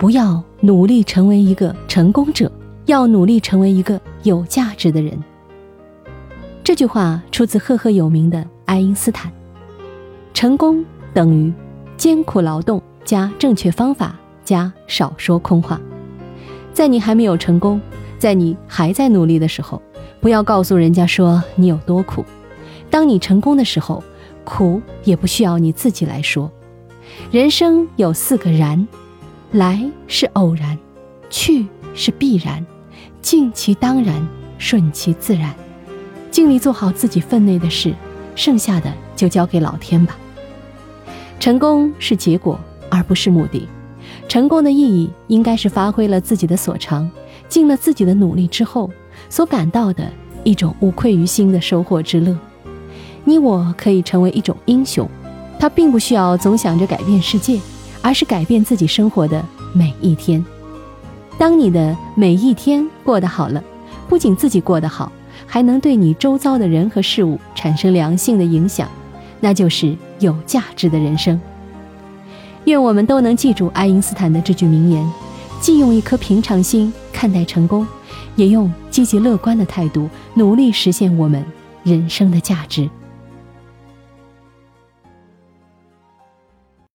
不要努力成为一个成功者，要努力成为一个有价值的人。这句话出自赫赫有名的爱因斯坦。成功等于艰苦劳动加正确方法加少说空话。在你还没有成功，在你还在努力的时候，不要告诉人家说你有多苦。当你成功的时候，苦也不需要你自己来说。人生有四个然：来是偶然，去是必然，尽其当然，顺其自然。尽力做好自己分内的事，剩下的就交给老天吧。成功是结果，而不是目的。成功的意义应该是发挥了自己的所长，尽了自己的努力之后所感到的一种无愧于心的收获之乐。你我可以成为一种英雄，他并不需要总想着改变世界，而是改变自己生活的每一天。当你的每一天过得好了，不仅自己过得好，还能对你周遭的人和事物产生良性的影响，那就是有价值的人生。愿我们都能记住爱因斯坦的这句名言，既用一颗平常心看待成功，也用积极乐观的态度努力实现我们人生的价值。